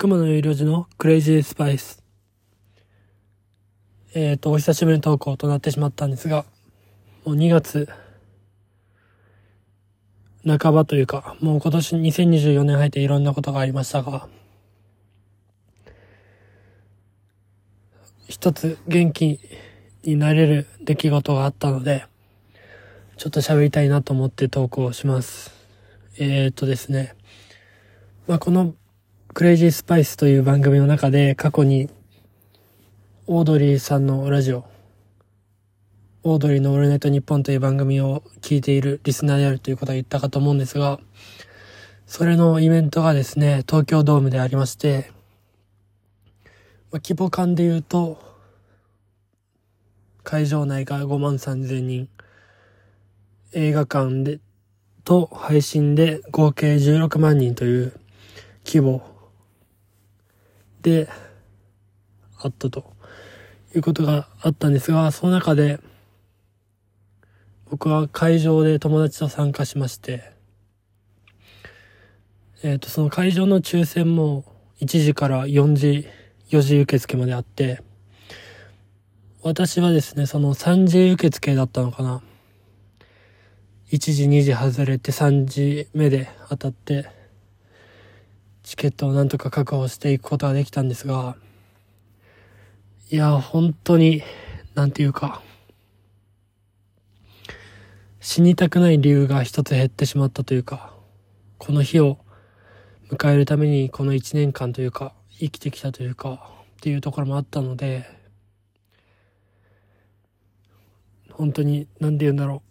熊野有料時のクレイジースパイス。えっ、ー、と、お久しぶりの投稿となってしまったんですが、もう2月、半ばというか、もう今年2024年入っていろんなことがありましたが、一つ元気になれる出来事があったので、ちょっと喋りたいなと思って投稿します。えー、っとですね。まあ、このクレイジースパイスという番組の中で過去にオードリーさんのラジオ、オードリーのオールナイトニッポンという番組を聞いているリスナーであるということは言ったかと思うんですが、それのイベントがですね、東京ドームでありまして、まあ、規模感で言うと、会場内が5万3千人、映画館で、と配信で合計16万人という規模であったということがあったんですが、その中で僕は会場で友達と参加しまして、えっ、ー、と、その会場の抽選も1時から4時、4時受付まであって、私はですね、その3時受付だったのかな。1時、2時外れて3時目で当たって、チケットをなんとか確保していくことができたんですが、いや、本当に、なんていうか、死にたくない理由が一つ減ってしまったというか、この日を迎えるためにこの一年間というか、生きてきたというか、っていうところもあったので、本当に、なんて言うんだろ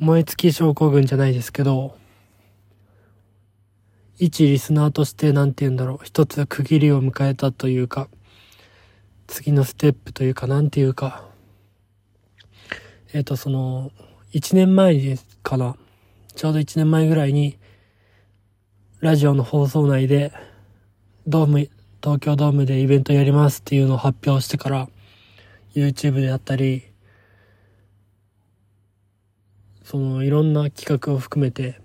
う。燃え尽き症候群じゃないですけど、一リスナーとしてなんて言うんだろう、一つ区切りを迎えたというか、次のステップというか、なんていうか、えっ、ー、と、その、一年前かな、ちょうど一年前ぐらいに、ラジオの放送内で、ドーム、東京ドームでイベントやりますっていうのを発表してから、YouTube であったり、そのいろんな企画を含めて、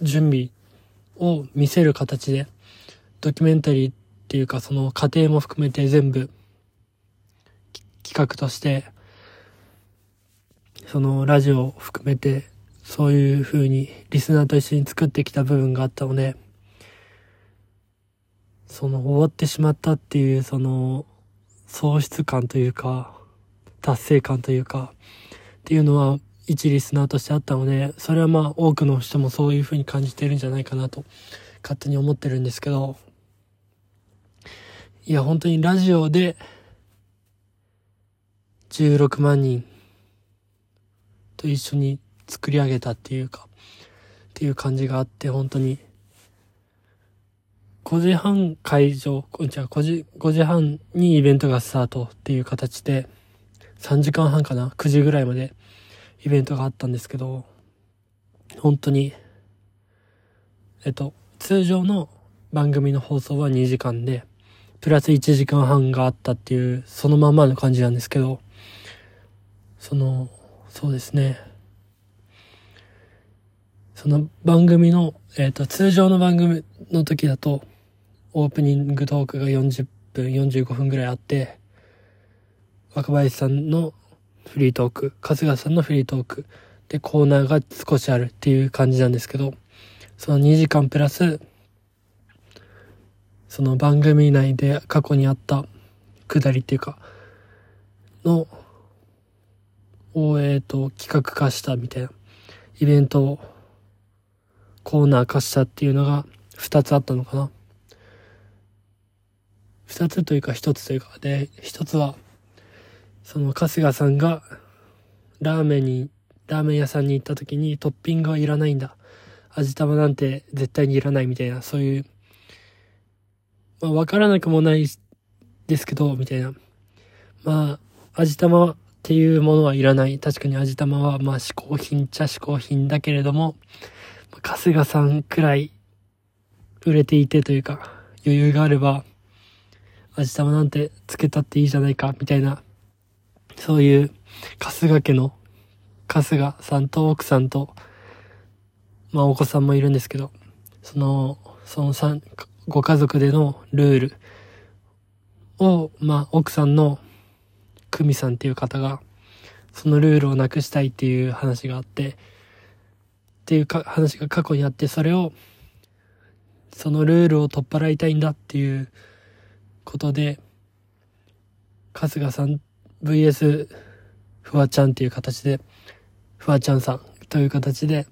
準備を見せる形で、ドキュメンタリーっていうかその過程も含めて全部企画として、そのラジオを含めてそういう風にリスナーと一緒に作ってきた部分があったので、その終わってしまったっていうその喪失感というか、達成感というか、っていうのは一リスナーとしてあったので、それはまあ多くの人もそういう風に感じてるんじゃないかなと勝手に思ってるんですけど、いや本当にラジオで16万人と一緒に作り上げたっていうか、っていう感じがあって本当に5時半会場、じゃあ5時、5時半にイベントがスタートっていう形で、3時間半かな ?9 時ぐらいまでイベントがあったんですけど、本当に、えっと、通常の番組の放送は2時間で、プラス1時間半があったっていう、そのままの感じなんですけど、その、そうですね。その番組の、えっ、と、通常の番組の時だと、オープニングトークが40分、45分ぐらいあって、若林さんのフリートーク、春日さんのフリートーク、で、コーナーが少しあるっていう感じなんですけど、その2時間プラス、その番組内で過去にあったくだりっていうか、の、を、えっ、と、企画化したみたいな、イベントをコーナー化したっていうのが2つあったのかな。2つというか1つというか、で、1つは、その春日さんがラーメンに、ラーメン屋さんに行った時にトッピングはいらないんだ。味玉なんて絶対にいらないみたいな、そういう、まあわからなくもないですけど、みたいな。まあ、味玉っていうものはいらない。確かに味玉はまあ嗜好品っちゃ嗜好品だけれども、春日さんくらい売れていてというか、余裕があれば、味玉なんてつけたっていいじゃないか、みたいなそういう、春日家の、春日さんと奥さんと、まあお子さんもいるんですけど、その、その三、ご家族でのルールを、まあ、奥さんの久美さんっていう方が、そのルールをなくしたいっていう話があって、っていうか話が過去にあって、それを、そのルールを取っ払いたいんだっていうことで、春日さん VS フワちゃんっていう形で、フワちゃんさんという形で、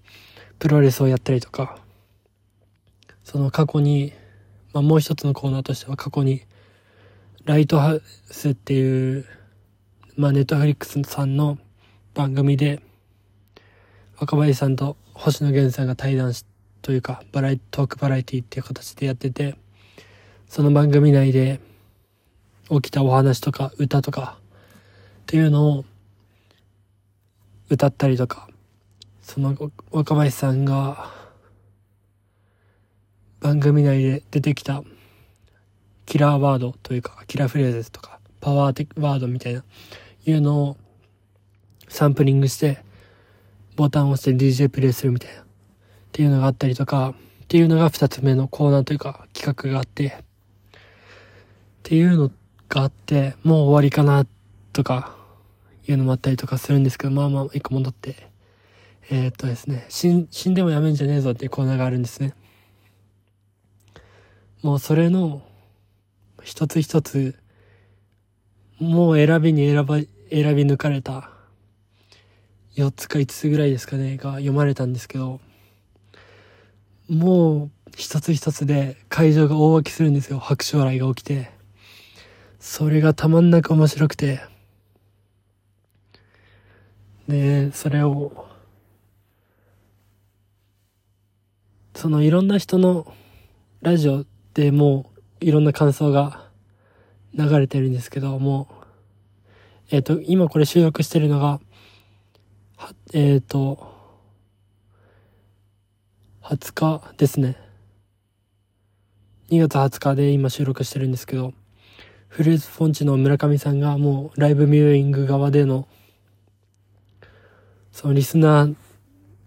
プロレスをやったりとか、その過去に、まあもう一つのコーナーとしては過去に、ライトハウスっていう、まあネットフリックスさんの番組で、若林さんと星野源さんが対談し、というか、バラエトークバラエティっていう形でやってて、その番組内で起きたお話とか歌とかっていうのを歌ったりとか、その若林さんが番組内で出てきたキラーワードというか、キラーフレーズとか、パワーワードみたいな、いうのをサンプリングして、ボタンを押して DJ プレイするみたいな、っていうのがあったりとか、っていうのが二つ目のコーナーというか企画があって、っていうのがあって、もう終わりかな、とか、いうのもあったりとかするんですけど、まあまあ、一個戻って、えー、っとですね、死ん、死んでもやめんじゃねえぞっていうコーナーがあるんですね。もうそれの、一つ一つ、もう選びに選ば、選び抜かれた、4つか5つぐらいですかね、が読まれたんですけど、もう一つ一つで会場が大沸きするんですよ。拍手笑いが起きて。それがたまんなく面白くて。で、それを、そのいろんな人のラジオでもういろんな感想が流れてるんですけども、えっ、ー、と、今これ収録してるのが、えっ、ー、と、20日ですね。2月20日で今収録してるんですけど、フルーツフォンチの村上さんがもうライブミューイング側での、そのリスナー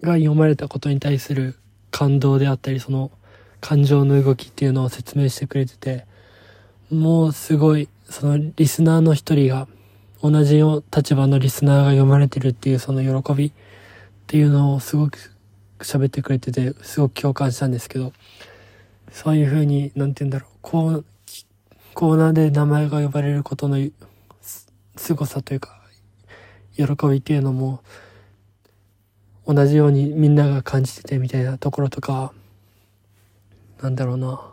が読まれたことに対する感動であったり、その感情の動きっていうのを説明してくれてて、もうすごい、そのリスナーの一人が、同じ立場のリスナーが読まれてるっていうその喜びっていうのをすごく喋ってくれてて、すごく共感したんですけど、そういう風に、なんて言うんだろう、こう、コーナーで名前が呼ばれることの凄さというか、喜びっていうのも、同じようにみんなが感じててみたいなところとか、なんだろうな。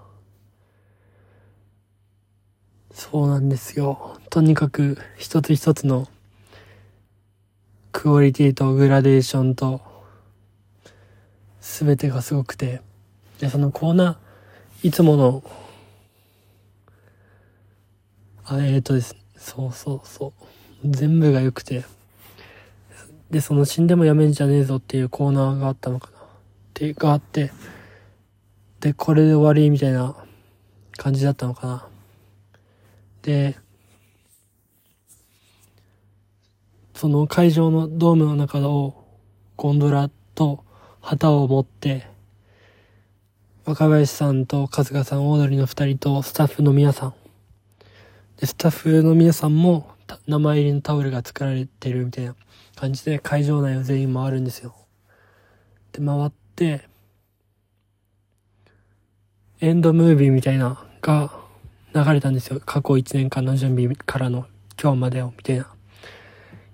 そうなんですよ。とにかく一つ一つのクオリティとグラデーションと全てがすごくて、で、そのコーナー、いつものあ、えーとです。そうそうそう。全部が良くて。で、その死んでもやめんじゃねえぞっていうコーナーがあったのかな。っていうがあって、で、これで終わりみたいな感じだったのかな。で、その会場のドームの中をゴンドラと旗を持って、若林さんと春日さん、オードリーの二人とスタッフの皆さんで、スタッフの皆さんも名前入りのタオルが作られてるみたいな感じで会場内を全員回るんですよ。で、回って、エンドムービーみたいなが流れたんですよ。過去1年間の準備からの今日までをみたいな。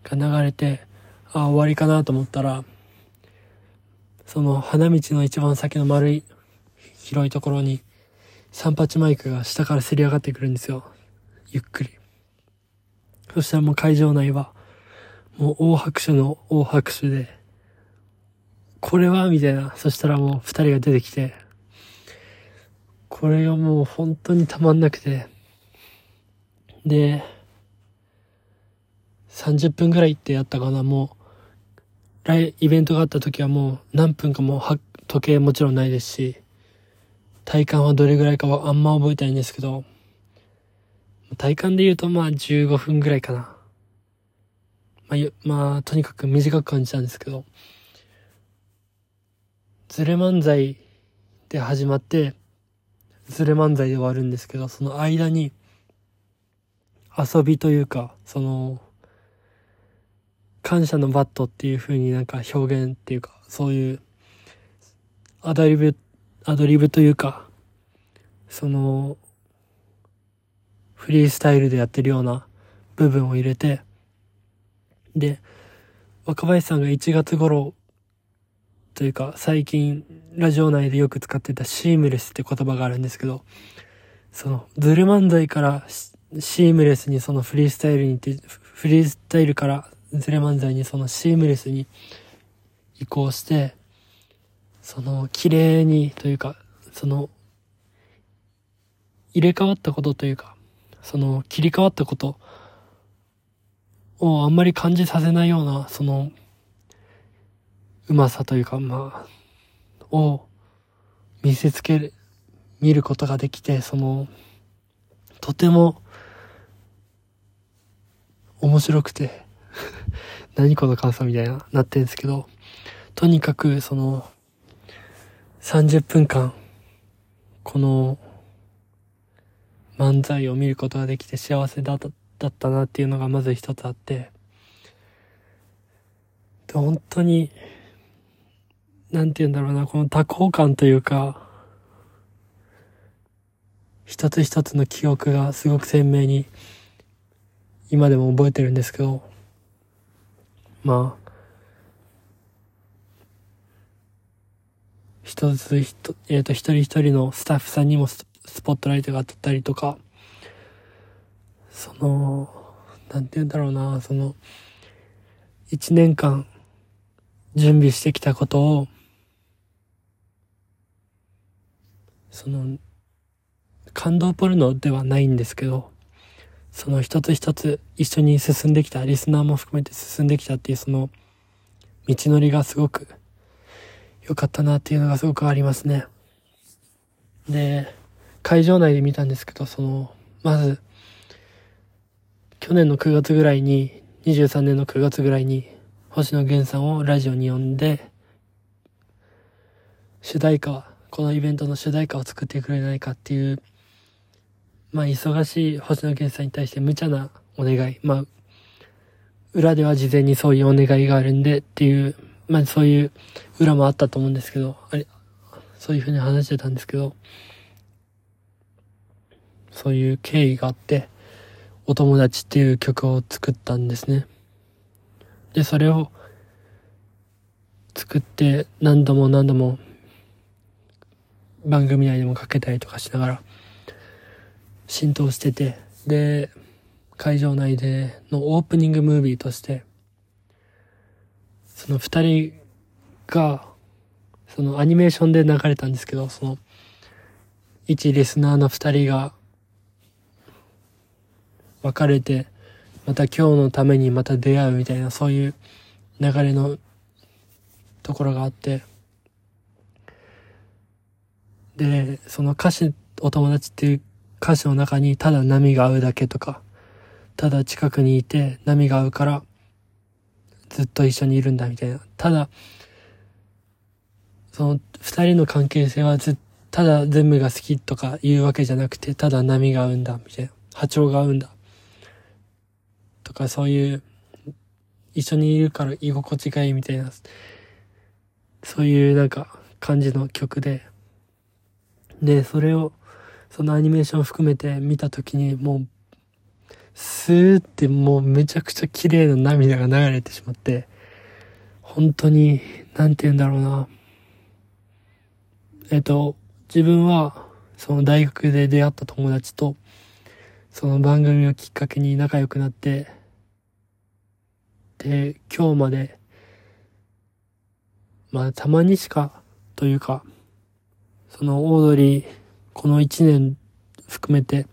が流れて、あ、終わりかなと思ったら、その花道の一番先の丸い広いところに三八マイクが下からせり上がってくるんですよ。ゆっくり。そしたらもう会場内は、もう大拍手の大拍手で、これはみたいな。そしたらもう二人が出てきて、これがもう本当にたまんなくて、で、30分ぐらいってやったかな、もう、イイベントがあった時はもう何分かもう時計もちろんないですし、体感はどれぐらいかはあんま覚えてないんですけど、体感で言うとまあ15分ぐらいかな。まあ、まあ、とにかく短く感じたんですけど、ズレ漫才で始まって、ズレ漫才で終わるんですけど、その間に、遊びというか、その、感謝のバットっていう風になんか表現っていうか、そういうアドリブ、アドリブというか、その、フリースタイルでやってるような部分を入れて、で、若林さんが1月頃というか最近ラジオ内でよく使ってたシームレスって言葉があるんですけど、そのズル漫才からシームレスにそのフリースタイルにって、フリースタイルからズレ漫才にそのシームレスに移行して、その綺麗にというか、その入れ替わったことというか、その切り替わったことをあんまり感じさせないような、そのうまさというか、まあ、を見せつける、見ることができて、その、とても面白くて 何この感想みたいな、なってるんですけど、とにかく、その、30分間、この漫才を見ることができて幸せだっただったなっていうのがまず一つあって、で本当に、なんて言うんだろうな、この多幸感というか、一つ一つの記憶がすごく鮮明に今でも覚えてるんですけど、まあ、一つ一、えっ、ー、と、一人一人のスタッフさんにもスポットライトが当たったりとか、その、なんて言うんだろうな、その、一年間準備してきたことを、その、感動ポルノではないんですけど、その一つ一つ一緒に進んできた、リスナーも含めて進んできたっていうその、道のりがすごく良かったなっていうのがすごくありますね。で、会場内で見たんですけど、その、まず、去年の9月ぐらいに、23年の9月ぐらいに、星野源さんをラジオに呼んで、主題歌、このイベントの主題歌を作ってくれないかっていう、まあ忙しい星野源さんに対して無茶なお願い。まあ、裏では事前にそういうお願いがあるんでっていうまあそういう裏もあったと思うんですけど、あれ、そういうふうに話してたんですけど、そういう経緯があって、お友達っていう曲を作ったんですね。で、それを作って何度も何度も番組内でもかけたりとかしながら浸透してて、で、会場内でのオープニングムービーとしてその二人が、そのアニメーションで流れたんですけど、その、一リスナーの二人が、別れて、また今日のためにまた出会うみたいな、そういう流れのところがあって、で、その歌詞、お友達っていう歌詞の中に、ただ波が合うだけとか、ただ近くにいて波が合うから、ずっと一緒にいるんだみたいな。ただ、その二人の関係性はずただ全部が好きとか言うわけじゃなくて、ただ波が合うんだみたいな。波長が合うんだ。とかそういう、一緒にいるから居心地がいいみたいな、そういうなんか感じの曲で、で、それを、そのアニメーションを含めて見たときにもうスーってもうめちゃくちゃ綺麗な涙が流れてしまって、本当に、なんて言うんだろうな。えっと、自分は、その大学で出会った友達と、その番組をきっかけに仲良くなって、で、今日まで、まあ、たまにしか、というか、そのオードリー、この一年含めて、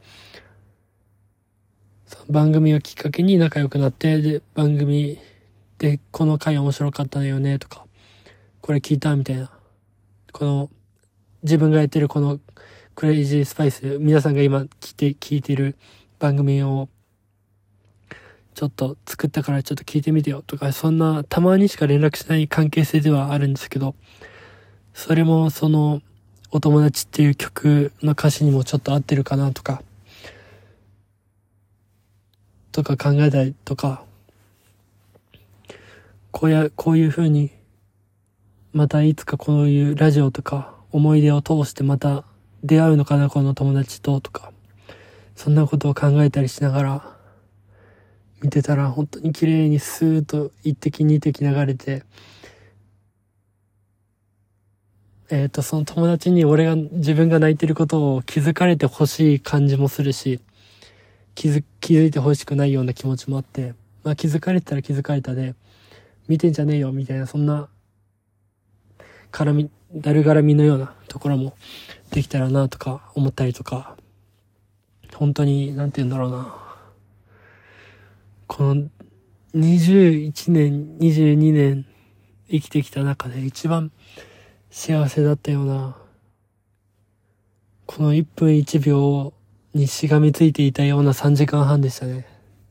番組をきっかけに仲良くなって、で、番組でこの回面白かったよねとか、これ聞いたみたいな。この、自分がやってるこのクレイジースパイス、皆さんが今聞いて、聞いてる番組を、ちょっと作ったからちょっと聞いてみてよとか、そんなたまにしか連絡しない関係性ではあるんですけど、それもその、お友達っていう曲の歌詞にもちょっと合ってるかなとか、とか考えたりとか、こうや、こういう風に、またいつかこういうラジオとか思い出を通してまた出会うのかな、この友達ととか、そんなことを考えたりしながら、見てたら本当に綺麗にスーッと一滴二滴流れて、えっ、ー、と、その友達に俺が、自分が泣いてることを気づかれてほしい感じもするし、気づ、気づいてほしくないような気持ちもあって、まあ気づかれたら気づかれたで、見てんじゃねえよ、みたいな、そんな、絡み、だるがらみのようなところもできたらなとか思ったりとか、本当に、なんて言うんだろうな。この21年、22年生きてきた中で一番幸せだったような、この1分1秒にしがみついていたような3時間半でしたね。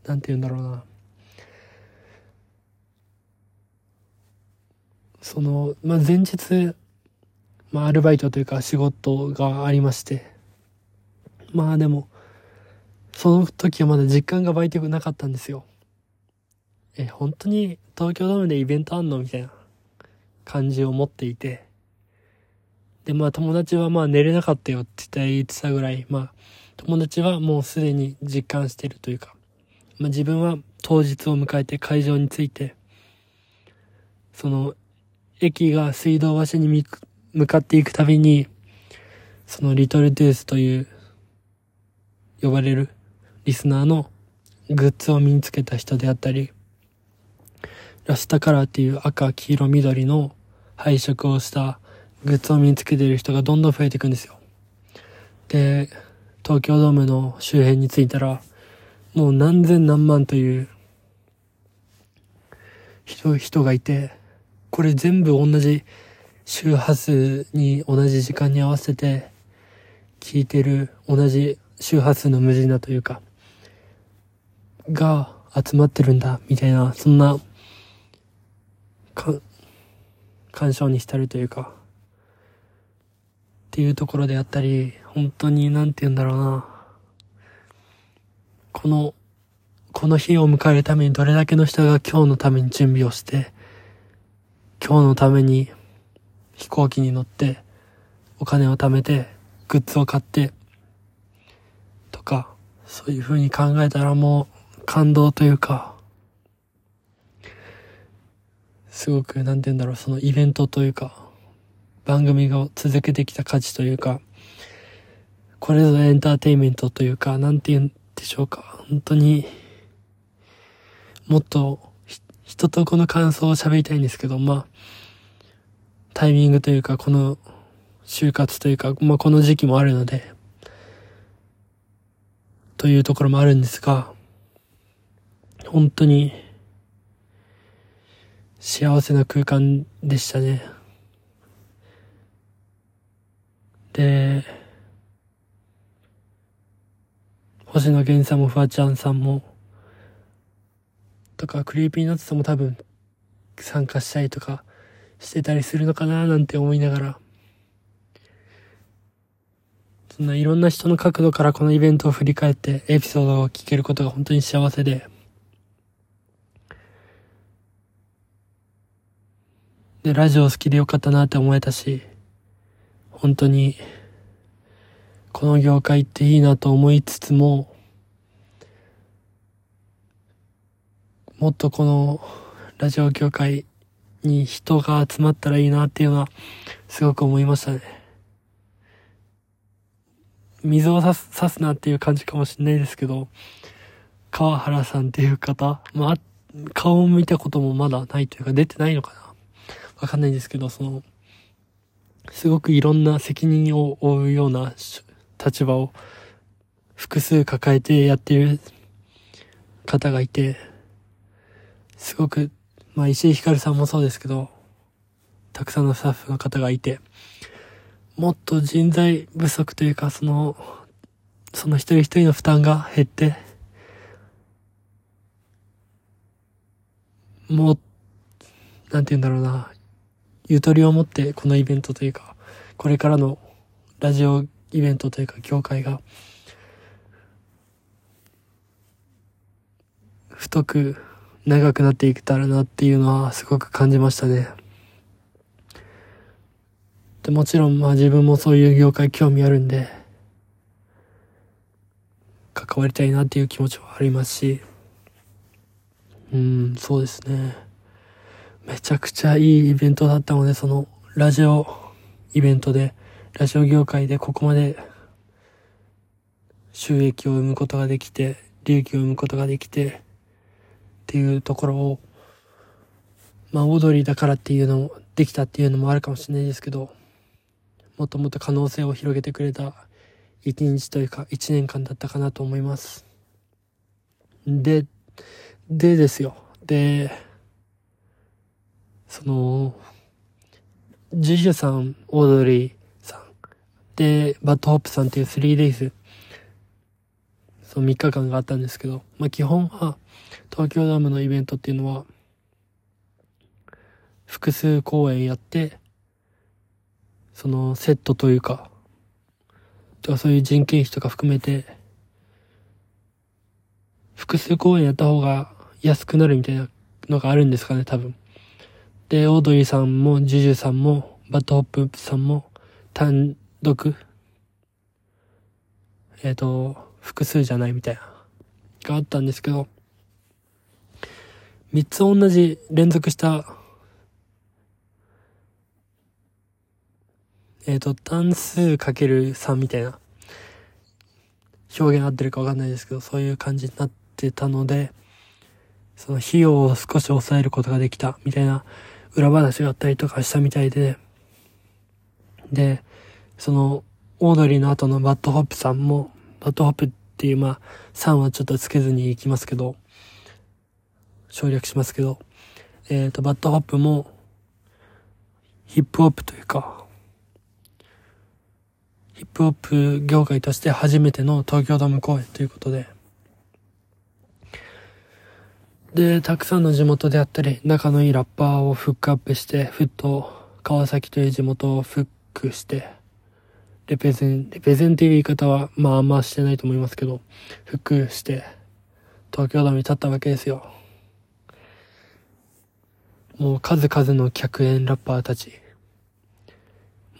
なんて言うんだろうな。その、まあ、前日、まあ、アルバイトというか仕事がありまして、まあでも、その時はまだ実感が湧いてなかったんですよ。え、本当に東京ドームでイベントあんのみたいな感じを持っていて。で、まあ友達はまあ寝れなかったよって言ってたぐらい、まあ友達はもうすでに実感してるというか、まあ自分は当日を迎えて会場に着いて、その駅が水道橋に向かっていくたびに、そのリトルトゥースという呼ばれるリスナーのグッズを身につけた人であったり、ラスタカラーっていう赤、黄色、緑の配色をしたグッズを身につけている人がどんどん増えていくんですよ。で、東京ドームの周辺に着いたら、もう何千何万という人、人がいて、これ全部同じ周波数に同じ時間に合わせて聞いてる同じ周波数の無人だというか、が集まってるんだ、みたいな、そんなか、干渉に浸るというか、っていうところであったり、本当になんて言うんだろうな。この、この日を迎えるためにどれだけの人が今日のために準備をして、今日のために飛行機に乗って、お金を貯めて、グッズを買って、とか、そういう風に考えたらもう感動というか、すごく、なんて言うんだろう、そのイベントというか、番組が続けてきた価値というか、これぞエンターテインメントというか、なんて言うんでしょうか。本当に、もっと、人とこの感想を喋りたいんですけど、まあ、タイミングというか、この、就活というか、まあこの時期もあるので、というところもあるんですが、本当に、幸せな空間でしたね。で、星野源さんもフワちゃんさんも、とか、 Creepy Nutsさんも多分参加したりとかしてたりするのかななんて思いながら、そんないろんな人の角度からこのイベントを振り返ってエピソードを聞けることが本当に幸せで、で、ラジオ好きでよかったなって思えたし、本当に、この業界っていいなと思いつつも、もっとこのラジオ業界に人が集まったらいいなっていうのは、すごく思いましたね。水を差す、差すなっていう感じかもしれないですけど、川原さんっていう方、まあ、顔を見たこともまだないというか出てないのかな。わかんないんですけど、その、すごくいろんな責任を負うような立場を複数抱えてやっている方がいて、すごく、まあ石井ひかるさんもそうですけど、たくさんのスタッフの方がいて、もっと人材不足というか、その、その一人一人の負担が減って、もう、なんて言うんだろうな、ゆとりを持ってこのイベントというか、これからのラジオイベントというか業界が、太く長くなっていけたらなっていうのはすごく感じましたね。で、もちろんまあ自分もそういう業界興味あるんで、関わりたいなっていう気持ちはありますし、うん、そうですね。めちゃくちゃいいイベントだったので、その、ラジオイベントで、ラジオ業界でここまで収益を生むことができて、利益を生むことができて、っていうところを、まあ、オードリーだからっていうのも、できたっていうのもあるかもしれないですけど、もっともっと可能性を広げてくれた一日というか一年間だったかなと思います。で、でですよ。で、その、 JUJUさん、オードリーさん、で、 BAD HOPさんっていう 3 days、その3日間があったんですけど、まあ基本は、東京ドームのイベントっていうのは、複数公演やって、そのセットというか、とかそういう人件費とか含めて、複数公演やった方が安くなるみたいなのがあるんですかね、多分。で、オードリーさんも、 JUJUさんも、 BAD HOPさんも、単独、えっ、ー、と、複数じゃないみたいな、があったんですけど、三つ同じ連続したえっ、ー、と、単数かける3みたいな表現合ってるかわかんないですけど、そういう感じになってたので、その費用を少し抑えることができたみたいな裏話があったりとかしたみたいで、で、その、オードリーの後の BAD HOPさんも、 BAD HOPっていう、まあ、さんはちょっとつけずに行きますけど、省略しますけど、えっ、ー、と、バッドホップも、ヒップホップというか、ヒップホップ業界として初めての東京ドーム公演ということで、で、たくさんの地元であったり、仲のいいラッパーをフックアップして、ふっと川崎という地元をフックして、レペゼン、レペゼンっていう言い方は、まああんましてないと思いますけど、フックして、東京ドームに立ったわけですよ。もう数々の客演ラッパーたち。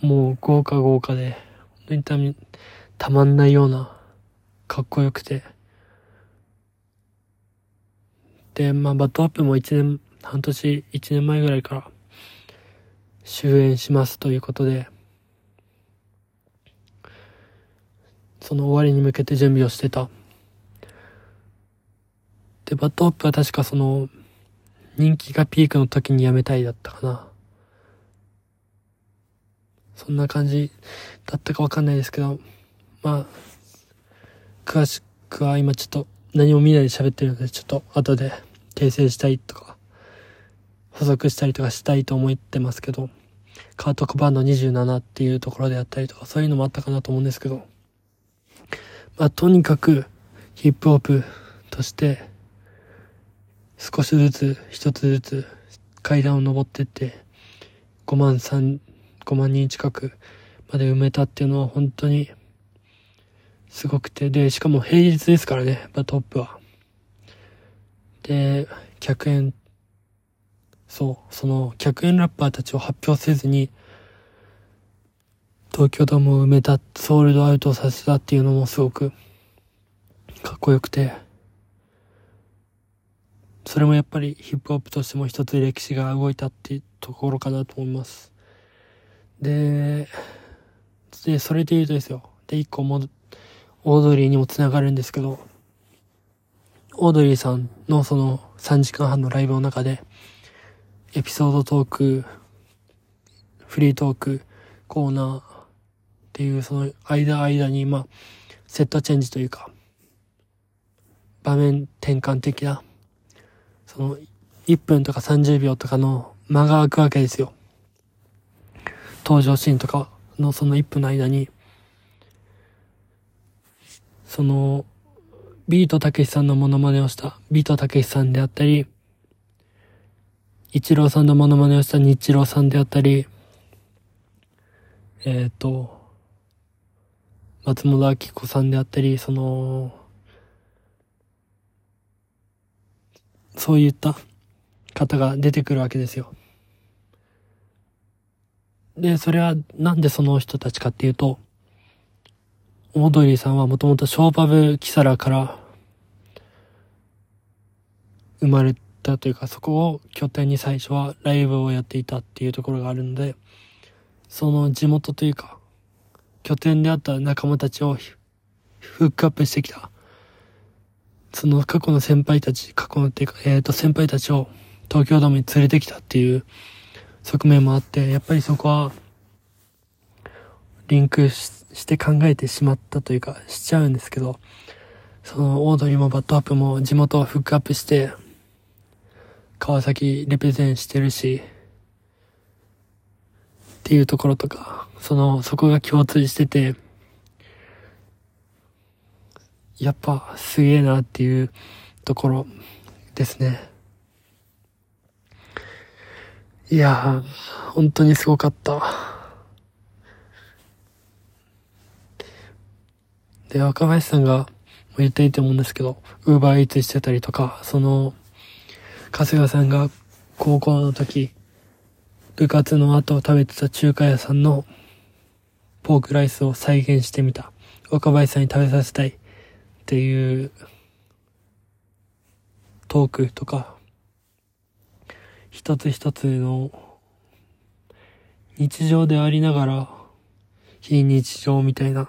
もう豪華豪華で、本当にたまんないような、かっこよくて。で、まあ、バッドアップも一年、半年、一年前ぐらいから、終演しますということで、その終わりに向けて準備をしてた。で、バッドアップは確かその、人気がピークの時に辞めたいだったかな。そんな感じだったかわかんないですけど、まあ、詳しくは今ちょっと何も見ないで喋ってるので、ちょっと後で訂正したいとか、補足したりとかしたいと思ってますけど、カートコバンド27っていうところであったりとか、そういうのもあったかなと思うんですけど、まあ、とにかくヒップホップとして、少しずつ、一つずつ階段を登ってって、5万3、5万人近くまで埋めたっていうのは本当にすごくて、で、しかも平日ですからね、まあ、トップは。で、客演、そう、その客演ラッパーたちを発表せずに、東京ドームを埋めた、ソールドアウトさせたっていうのもすごくかっこよくて、それもやっぱりヒップホップとしても一つ歴史が動いたっていうところかなと思います。で、で、それで言うとですよ。で、一個も、オードリーにも繋がるんですけど、オードリーさんのその3時間半のライブの中で、エピソードトーク、フリートーク、コーナーっていうその間間に、まあ、セットチェンジというか、場面転換的な、その1分とか30秒とかの間が空くわけですよ。登場シーンとかのその1分の間に、その、ビートたけしさんのモノマネをしたビートたけしさんであったり、イチローさんのモノマネをしたニッチローさんであったり、えっ、ー、と、松本明子さんであったり、その、そういった方が出てくるわけですよ。で、それはなんでその人たちかっていうと、オードリーさんはもともとショーパブキサラから生まれたというか、そこを拠点に最初はライブをやっていたっていうところがあるので、その地元というか、拠点であった仲間たちをフックアップしてきた。その過去の先輩たち、過去のっていうか、えっ、ー、と先輩たちを東京ドームに連れてきたっていう側面もあって、やっぱりそこは、リンクして考えてしまったというか、しちゃうんですけど、そのオードリーもバットアップも地元をフックアップして、川崎レペゼンしてるし、っていうところとか、その、そこが共通してて、やっぱすげえなっていうところですね。いやー、本当にすごかった。で、若林さんが言っていいと思うんですけど、ウーバーイーツしてたりとか、その、春日さんが高校の時、部活の後食べてた中華屋さんのポークライスを再現してみた。若林さんに食べさせたいっていうトークとか、一つ一つの日常でありながら非日常みたいな、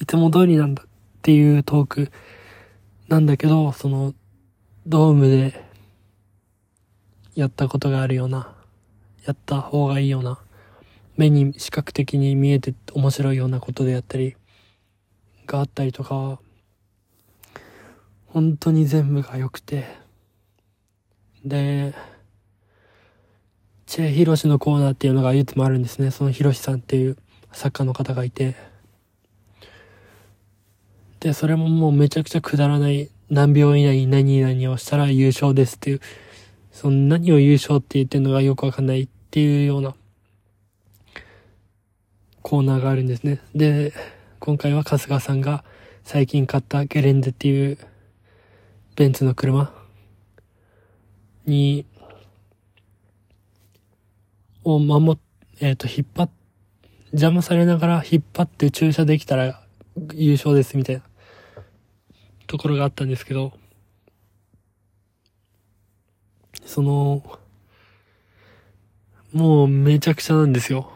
いつも通りなんだっていうトークなんだけど、そのドームでやったことがあるような、やった方がいいような、目に視覚的に見えて面白いようなことであったり、があったりとか、本当に全部が良くて、で、チェ・ヒロシのコーナーっていうのがいつもあるんですね。そのヒロシさんっていう作家の方がいて。で、それももうめちゃくちゃくだらない何秒以内に何々をしたら優勝ですっていうその何を優勝って言ってるのがよくわかんないっていうようなコーナーがあるんですね。で、今回は春日さんが最近買ったゲレンデっていうベンツの車？に、を守っ、えっ、ー、と、引っ張っ、邪魔されながら引っ張って駐車できたら優勝ですみたいなところがあったんですけど、その、もうめちゃくちゃなんですよ。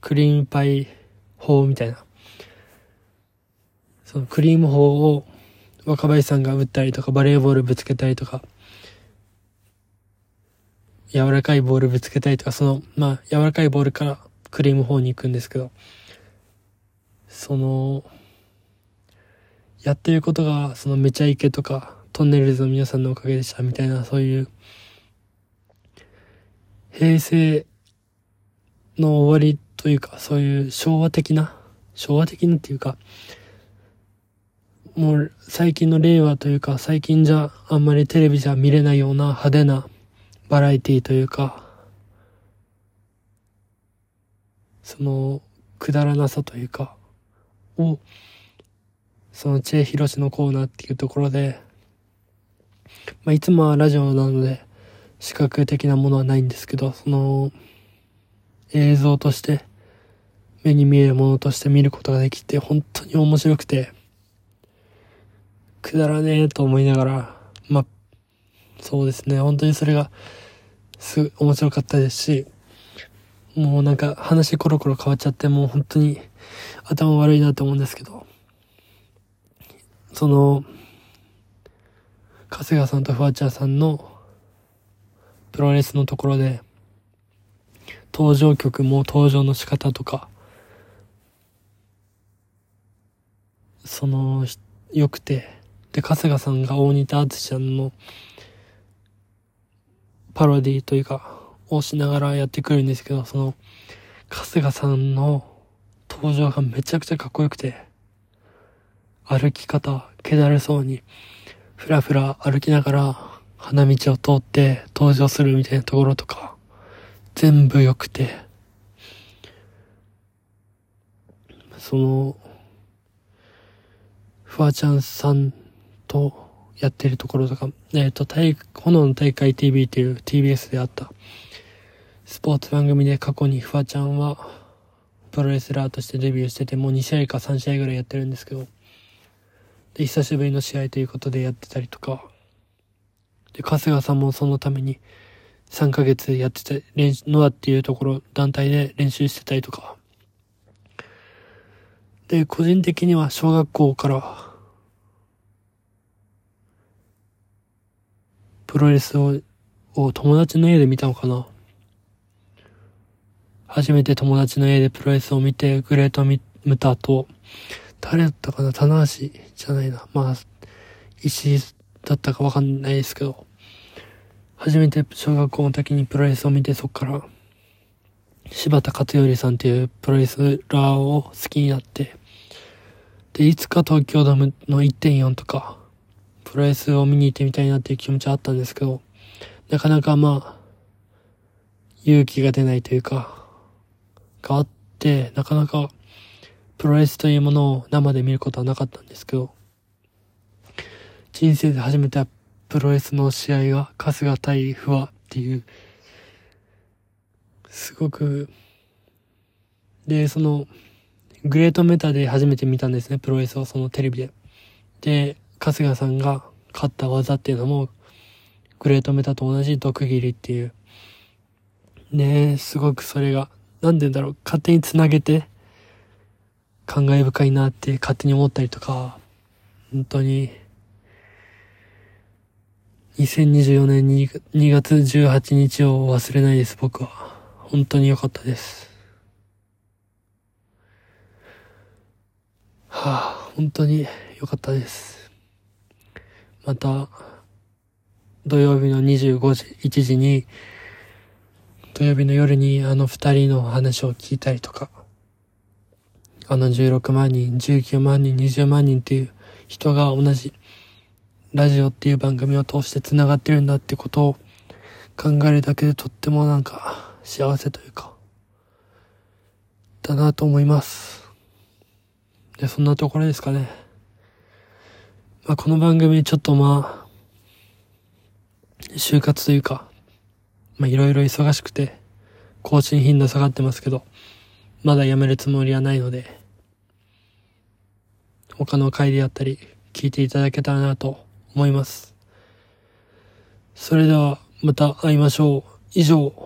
クリームパイ法みたいな。そのクリーム法を若林さんが打ったりとか、バレーボールぶつけたりとか、柔らかいボールぶつけたりとか、その、まあ、柔らかいボールからクリーム法に行くんですけど、その、やってることが、そのめちゃイケとか、トンネルズの皆さんのおかげでしたみたいな、そういう、平成の終わりというか、そういう昭和的な、昭和的なっていうか、もう最近の令和というか、最近じゃあんまりテレビじゃ見れないような派手なバラエティというか、その、くだらなさというか、を、そのチェ・ヒロシのコーナーっていうところで、まあ、いつもはラジオなので、視覚的なものはないんですけど、その、映像として、目に見えるものとして見ることができて、本当に面白くて、くだらねえと思いながら、まあ、そうですね、本当にそれが、す、面白かったですし、もうなんか話コロコロ変わっちゃって、もう本当に頭悪いなと思うんですけど、その、春日さんとフワちゃんさんのプロレスのところで、登場曲も登場の仕方とか、その、良くて、で、春日さんが大仁田敦ちゃんのパロディというか、をしながらやってくるんですけど、その、春日さんの登場がめちゃくちゃかっこよくて、歩き方、気だるそうに、ふらふら歩きながら花道を通って登場するみたいなところとか、全部良くて、その、フワちゃんさんとやってるところとか、えっ、ー、と、大、炎の大会 TV っていう TBS であった。スポーツ番組で過去にフワちゃんはプロレスラーとしてデビューしててもう2試合か3試合ぐらいやってるんですけど、で、久しぶりの試合ということでやってたりとか、で、春日さんもそのために3ヶ月やってて、練習、ノアっていうところ、団体で練習してたりとか。で、個人的には小学校から、プロレスを、を友達の家で見たのかな？初めて友達の家でプロレスを見て、グレートミムタと、誰だったかな？棚橋じゃないな。まあ、石だったかわかんないですけど、初めて小学校の時にプロレスを見てそっから、柴田勝頼さんっていうプロレスラーを好きになって、で、いつか東京ドームの1.4とか、プロレスを見に行ってみたいなっていう気持ちはあったんですけど、なかなかまあ、勇気が出ないというか、があって、なかなかプロレスというものを生で見ることはなかったんですけど、人生で初めてプロレスの試合が春日対不破っていう、すごく、で、その、グレートメタで初めて見たんですね、プロレスをそのテレビで。で、春日さんが勝った技っていうのも、グレートメタと同じ毒斬りっていう。ねえすごくそれが、なんでだろう、勝手に繋げて、感慨深いなって勝手に思ったりとか、本当に、2024年2月18日を忘れないです、僕は。本当に良かったです。はあ、本当に良かったです。また、土曜日の25時、1時に、土曜日の夜にあの二人の話を聞いたりとか、あの16万人、19万人、20万人っていう人が同じラジオっていう番組を通して繋がってるんだってことを考えるだけでとってもなんか幸せというか、だなと思います。で、そんなところですかね。まあ、この番組ちょっとまあ、就活というか、まあ、いろいろ忙しくて、更新頻度下がってますけど、まだやめるつもりはないので、他の回であったり、聞いていただけたらなと思います。それではまた会いましょう。以上。